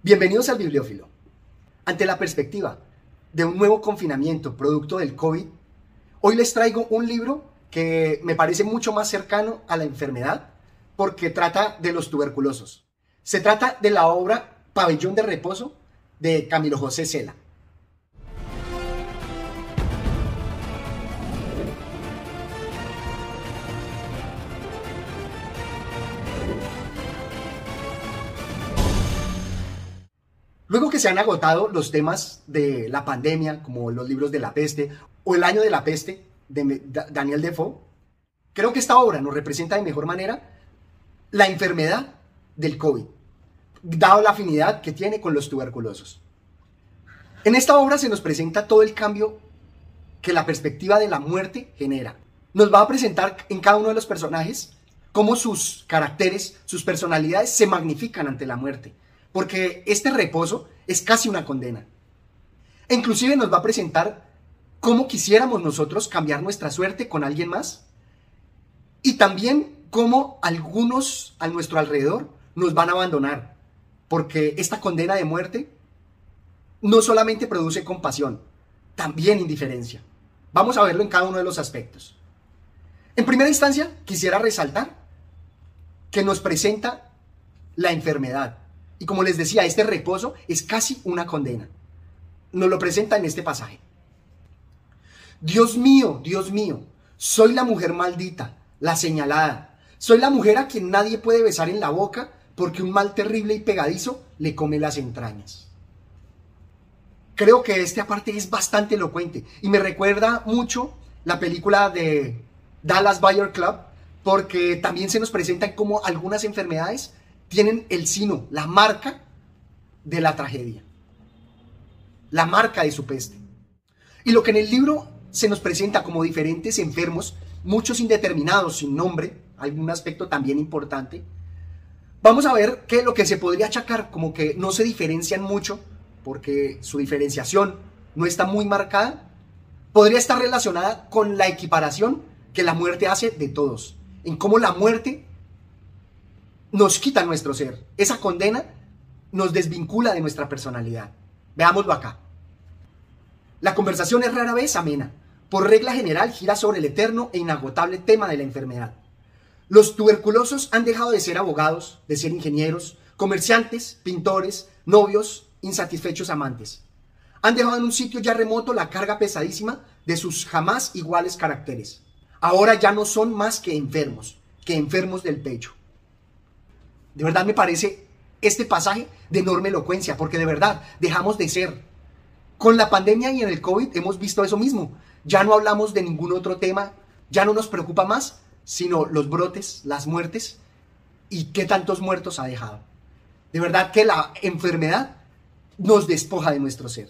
Bienvenidos al Bibliófilo. Ante la perspectiva de un nuevo confinamiento producto del COVID, hoy les traigo un libro que me parece mucho más cercano a la enfermedad porque trata de los tuberculosos. Se trata de la obra Pabellón de Reposo de Camilo José Cela. Luego que se han agotado los temas de la pandemia, como los libros de la peste o el año de la peste de Daniel Defoe, creo que esta obra nos representa de mejor manera la enfermedad del COVID, dado la afinidad que tiene con los tuberculosos. En esta obra se nos presenta todo el cambio que la perspectiva de la muerte genera. Nos va a presentar en cada uno de los personajes cómo sus caracteres, sus personalidades se magnifican ante la muerte porque este reposo es casi una condena. E inclusive nos va a presentar cómo quisiéramos nosotros cambiar nuestra suerte con alguien más y también cómo algunos a nuestro alrededor nos van a abandonar, porque esta condena de muerte no solamente produce compasión, también indiferencia. Vamos a verlo en cada uno de los aspectos. En primera instancia, quisiera resaltar que nos presenta la enfermedad, y como les decía, este reposo es casi una condena. Nos lo presenta en este pasaje. Dios mío, Dios mío, soy la mujer maldita, la señalada. Soy la mujer a quien nadie puede besar en la boca porque un mal terrible y pegadizo le come las entrañas. Creo que este aparte es bastante elocuente y me recuerda mucho la película de Dallas Buyer Club porque también se nos presentan como algunas enfermedades tienen el sino, la marca de la tragedia, la marca de su peste. Y lo que en el libro se nos presenta como diferentes enfermos, muchos indeterminados, sin nombre, algún aspecto también importante, vamos a ver que lo que se podría achacar como que no se diferencian mucho, porque su diferenciación no está muy marcada, podría estar relacionada con la equiparación que la muerte hace de todos, en cómo la muerte nos quita nuestro ser. Esa condena nos desvincula de nuestra personalidad. Veámoslo acá. La conversación es rara vez amena. Por regla general gira sobre el eterno e inagotable tema de la enfermedad. Los tuberculosos han dejado de ser abogados, de ser ingenieros, comerciantes, pintores, novios, insatisfechos amantes. Han dejado en un sitio ya remoto la carga pesadísima de sus jamás iguales caracteres. Ahora ya no son más que enfermos, que enfermos del pecho. De verdad me parece este pasaje de enorme elocuencia, porque de verdad dejamos de ser. Con la pandemia y en el COVID hemos visto eso mismo. Ya no hablamos de ningún otro tema, ya no nos preocupa más, sino los brotes, las muertes y qué tantos muertos ha dejado. De verdad que la enfermedad nos despoja de nuestro ser.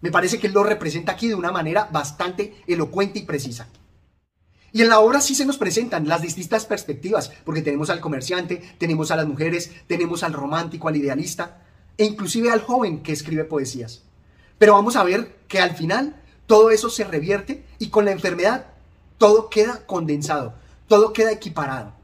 Me parece que él lo representa aquí de una manera bastante elocuente y precisa. Y en la obra sí se nos presentan las distintas perspectivas, porque tenemos al comerciante, tenemos a las mujeres, tenemos al romántico, al idealista, e inclusive al joven que escribe poesías. Pero vamos a ver que al final todo eso se revierte y con la enfermedad todo queda condensado, todo queda equiparado.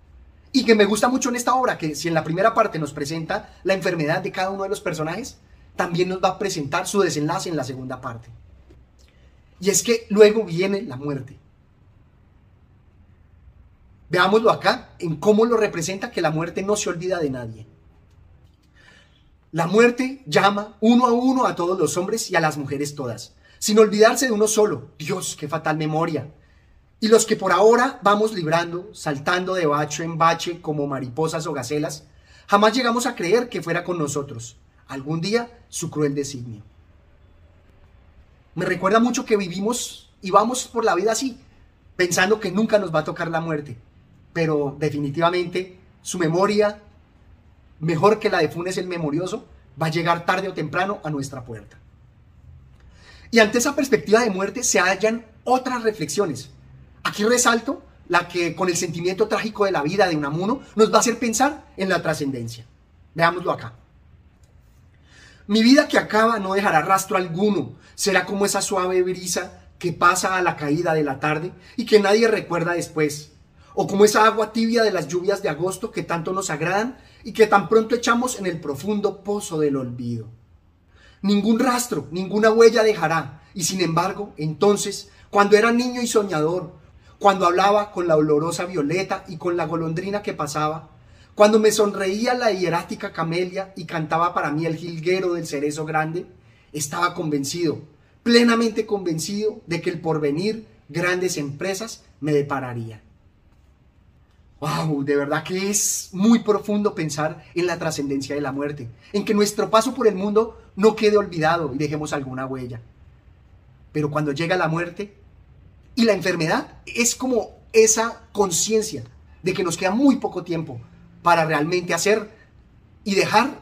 Y que me gusta mucho en esta obra, que si en la primera parte nos presenta la enfermedad de cada uno de los personajes, también nos va a presentar su desenlace en la segunda parte. Y es que luego viene la muerte. Veámoslo acá en cómo lo representa que la muerte no se olvida de nadie. La muerte llama uno a uno a todos los hombres y a las mujeres todas, sin olvidarse de uno solo. Dios, qué fatal memoria. Y los que por ahora vamos librando, saltando de bache en bache como mariposas o gacelas, jamás llegamos a creer que fuera con nosotros algún día su cruel designio. Me recuerda mucho que vivimos y vamos por la vida así, pensando que nunca nos va a tocar la muerte pero definitivamente su memoria, mejor que la de Funes el Memorioso, va a llegar tarde o temprano a nuestra puerta. Y ante esa perspectiva de muerte se hallan otras reflexiones. Aquí resalto la que con el sentimiento trágico de la vida de Unamuno nos va a hacer pensar en la trascendencia. Veámoslo acá. Mi vida que acaba no dejará rastro alguno, será como esa suave brisa que pasa a la caída de la tarde y que nadie recuerda después o como esa agua tibia de las lluvias de agosto que tanto nos agradan y que tan pronto echamos en el profundo pozo del olvido. Ningún rastro, ninguna huella dejará, y sin embargo, entonces, cuando era niño y soñador, cuando hablaba con la olorosa violeta y con la golondrina que pasaba, cuando me sonreía la hierática camelia y cantaba para mí el jilguero del cerezo grande, estaba convencido, plenamente convencido de que el porvenir, grandes empresas, me depararía. Wow, de verdad que es muy profundo pensar en la trascendencia de la muerte, en que nuestro paso por el mundo no quede olvidado y dejemos alguna huella. Pero cuando llega la muerte y la enfermedad, es como esa conciencia de que nos queda muy poco tiempo para realmente hacer y dejar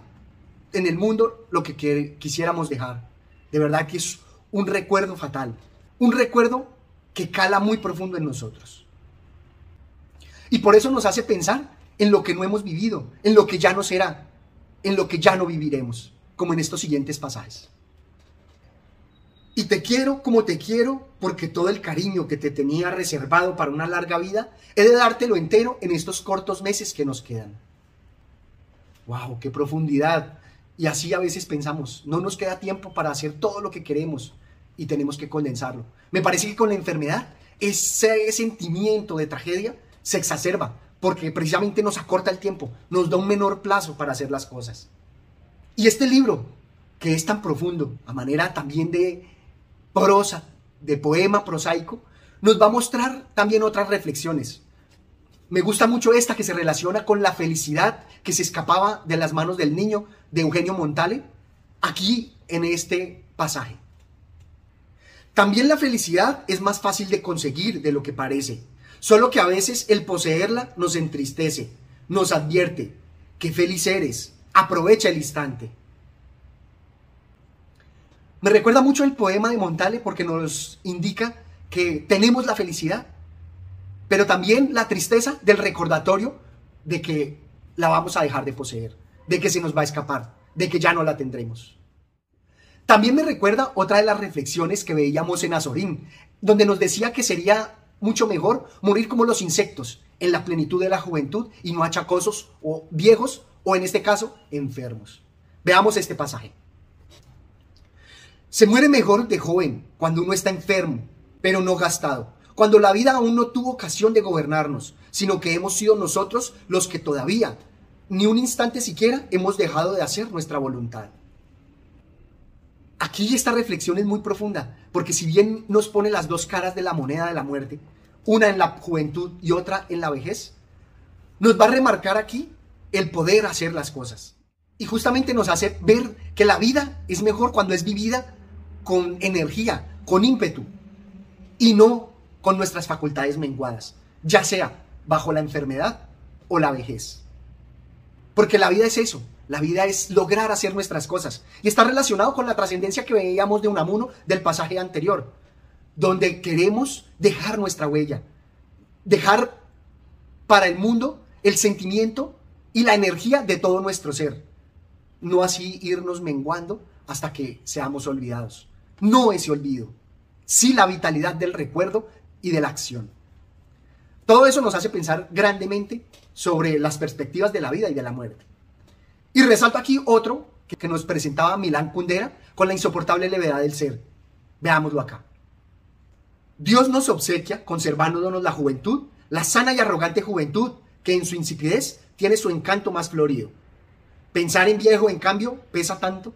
en el mundo lo que quisiéramos dejar. De verdad que es un recuerdo fatal, un recuerdo que cala muy profundo en nosotros. Y por eso nos hace pensar en lo que no hemos vivido, en lo que ya no será, en lo que ya no viviremos, como en estos siguientes pasajes. Y te quiero como te quiero, porque todo el cariño que te tenía reservado para una larga vida, he de dártelo entero en estos cortos meses que nos quedan. ¡Wow! ¡Qué profundidad! Y así a veces pensamos, no nos queda tiempo para hacer todo lo que queremos y tenemos que condensarlo. Me parece que con la enfermedad, ese sentimiento de tragedia se exacerba, porque precisamente nos acorta el tiempo, nos da un menor plazo para hacer las cosas. Y este libro, que es tan profundo, a manera también de prosa, de poema prosaico, nos va a mostrar también otras reflexiones. Me gusta mucho esta que se relaciona con la felicidad que se escapaba de las manos del niño de Eugenio Montale, aquí en este pasaje. También la felicidad es más fácil de conseguir de lo que parece Solo que a veces el poseerla nos entristece, nos advierte que feliz eres, aprovecha el instante. Me recuerda mucho el poema de Montale porque nos indica que tenemos la felicidad, pero también la tristeza del recordatorio de que la vamos a dejar de poseer, de que se nos va a escapar, de que ya no la tendremos. También me recuerda otra de las reflexiones que veíamos en Azorín, donde nos decía que sería mucho mejor morir como los insectos, en la plenitud de la juventud y no achacosos o viejos o en este caso enfermos. Veamos este pasaje. Se muere mejor de joven cuando uno está enfermo, pero no gastado, cuando la vida aún no tuvo ocasión de gobernarnos, sino que hemos sido nosotros los que todavía, ni un instante siquiera, hemos dejado de hacer nuestra voluntad. Aquí esta reflexión es muy profunda, porque si bien nos pone las dos caras de la moneda de la muerte, una en la juventud y otra en la vejez, nos va a remarcar aquí el poder hacer las cosas. Y justamente nos hace ver que la vida es mejor cuando es vivida con energía, con ímpetu, y no con nuestras facultades menguadas, ya sea bajo la enfermedad o la vejez. Porque la vida es eso, la vida es lograr hacer nuestras cosas. Y está relacionado con la trascendencia que veíamos de Unamuno del pasaje anterior, donde queremos dejar nuestra huella, dejar para el mundo el sentimiento y la energía de todo nuestro ser. No así irnos menguando hasta que seamos olvidados. No ese olvido, sí la vitalidad del recuerdo y de la acción. Todo eso nos hace pensar grandemente sobre las perspectivas de la vida y de la muerte. Y resalto aquí otro que, nos presentaba Milán Kundera con la insoportable levedad del ser. Veámoslo acá. Dios nos obsequia conservándonos la juventud, la sana y arrogante juventud que en su insipidez tiene su encanto más florido. Pensar en viejo, en cambio, pesa tanto.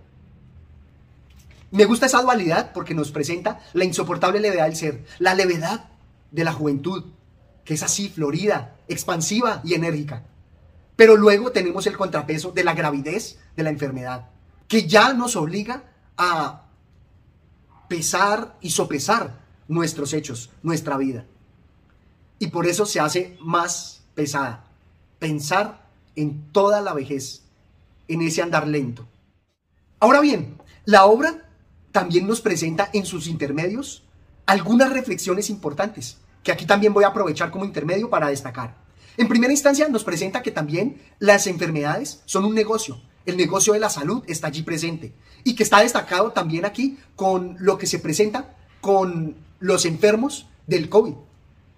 Me gusta esa dualidad porque nos presenta la insoportable levedad del ser, la levedad de la juventud, que es así, florida, expansiva y enérgica. Pero luego tenemos el contrapeso de la gravidez de la enfermedad, que ya nos obliga a pesar y sopesar nuestros hechos, nuestra vida. Y por eso se hace más pesada. Pensar en toda la vejez, en ese andar lento. Ahora bien, la obra también nos presenta en sus intermedios algunas reflexiones importantes, que aquí también voy a aprovechar como intermedio para destacar. En primera instancia nos presenta que también las enfermedades son un negocio. El negocio de la salud está allí presente y que está destacado también aquí con lo que se presenta con los enfermos del COVID.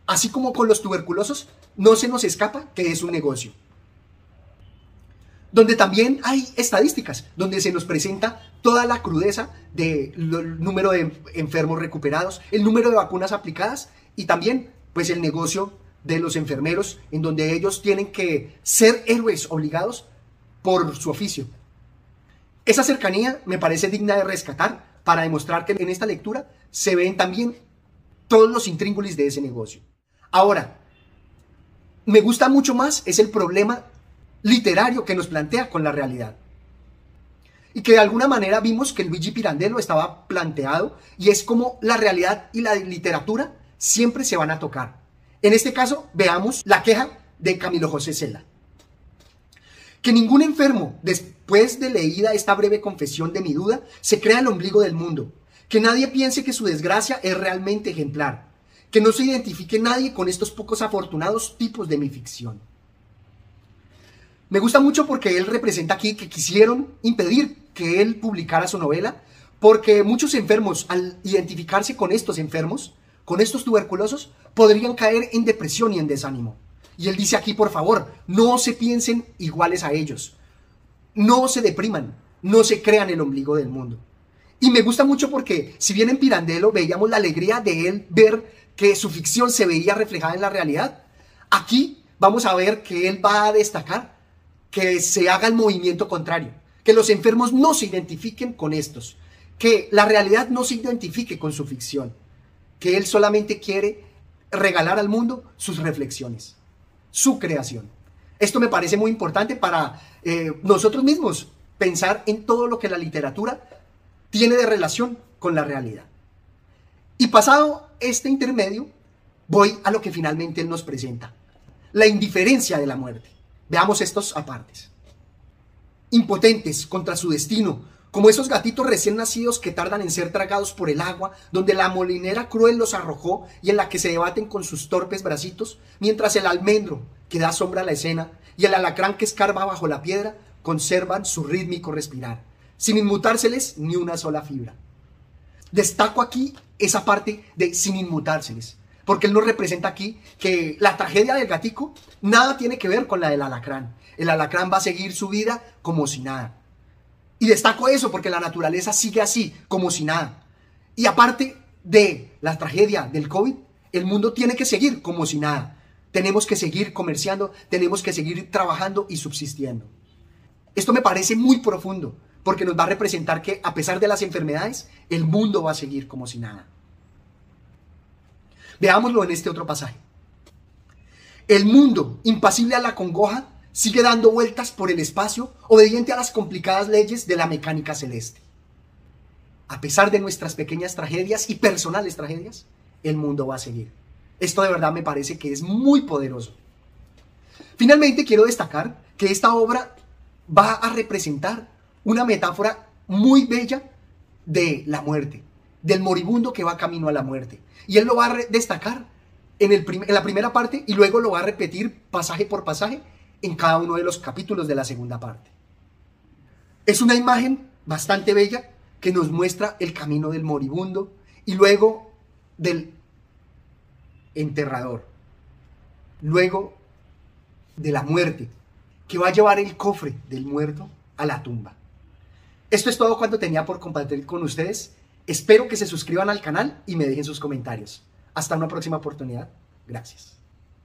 Así como con los tuberculosos, no se nos escapa que es un negocio. Donde también hay estadísticas, donde se nos presenta toda la crudeza del número de enfermos recuperados, el número de vacunas aplicadas y también pues el negocio de los enfermeros en donde ellos tienen que ser héroes obligados por su oficio. Esa cercanía me parece digna de rescatar para demostrar que en esta lectura se ven también todos los intríngulis de ese negocio. Ahora, me gusta mucho más es el problema literario que nos plantea con la realidad. Y que de alguna manera vimos que Luigi Pirandello estaba planteado y es como la realidad y la literatura siempre se van a tocar. En este caso, veamos la queja de Camilo José Cela. Que ningún enfermo, después de leída esta breve confesión de mi duda, se crea el ombligo del mundo. Que nadie piense que su desgracia es realmente ejemplar. Que no se identifique nadie con estos pocos afortunados tipos de mi ficción. Me gusta mucho porque él representa aquí que quisieron impedir que él publicara su novela, porque muchos enfermos, al identificarse con estos enfermos, con estos tuberculosos, podrían caer en depresión y en desánimo. Y él dice aquí, por favor, no se piensen iguales a ellos. No se depriman, no se crean el ombligo del mundo. Y me gusta mucho porque, si bien en Pirandello veíamos la alegría de él ver que su ficción se veía reflejada en la realidad, aquí vamos a ver que él va a destacar que se haga el movimiento contrario, que los enfermos no se identifiquen con estos, que la realidad no se identifique con su ficción, que él solamente quiere regalar al mundo sus reflexiones, su creación. Esto me parece muy importante para eh, nosotros mismos pensar en todo lo que la literatura tiene de relación con la realidad. Y pasado este intermedio, voy a lo que finalmente él nos presenta, la indiferencia de la muerte. Veamos estos apartes. Impotentes contra su destino, como esos gatitos recién nacidos que tardan en ser tragados por el agua, donde la molinera cruel los arrojó y en la que se debaten con sus torpes bracitos, mientras el almendro, que da sombra a la escena, y el alacrán que escarba bajo la piedra, conservan su rítmico respirar, sin inmutárseles ni una sola fibra. Destaco aquí esa parte de sin inmutárseles, porque él nos representa aquí que la tragedia del gatico nada tiene que ver con la del alacrán. El alacrán va a seguir su vida como si nada. Y destaco eso porque la naturaleza sigue así, como si nada. Y aparte de la tragedia del COVID, el mundo tiene que seguir como si nada. Tenemos que seguir comerciando, tenemos que seguir trabajando y subsistiendo. Esto me parece muy profundo porque nos va a representar que a pesar de las enfermedades, el mundo va a seguir como si nada. Veámoslo en este otro pasaje. El mundo, impasible a la congoja, sigue dando vueltas por el espacio, obediente a las complicadas leyes de la mecánica celeste. A pesar de nuestras pequeñas tragedias y personales tragedias, el mundo va a seguir. Esto de verdad me parece que es muy poderoso. Finalmente quiero destacar que esta obra va a representar una metáfora muy bella de la muerte, del moribundo que va camino a la muerte. Y él lo va a destacar en, la primera parte y luego lo va a repetir pasaje por pasaje en cada uno de los capítulos de la segunda parte. Es una imagen bastante bella que nos muestra el camino del moribundo y luego del enterrador, luego de la muerte, que va a llevar el cofre del muerto a la tumba. Esto es todo cuanto tenía por compartir con ustedes. Espero que se suscriban al canal y me dejen sus comentarios. Hasta una próxima oportunidad. Gracias.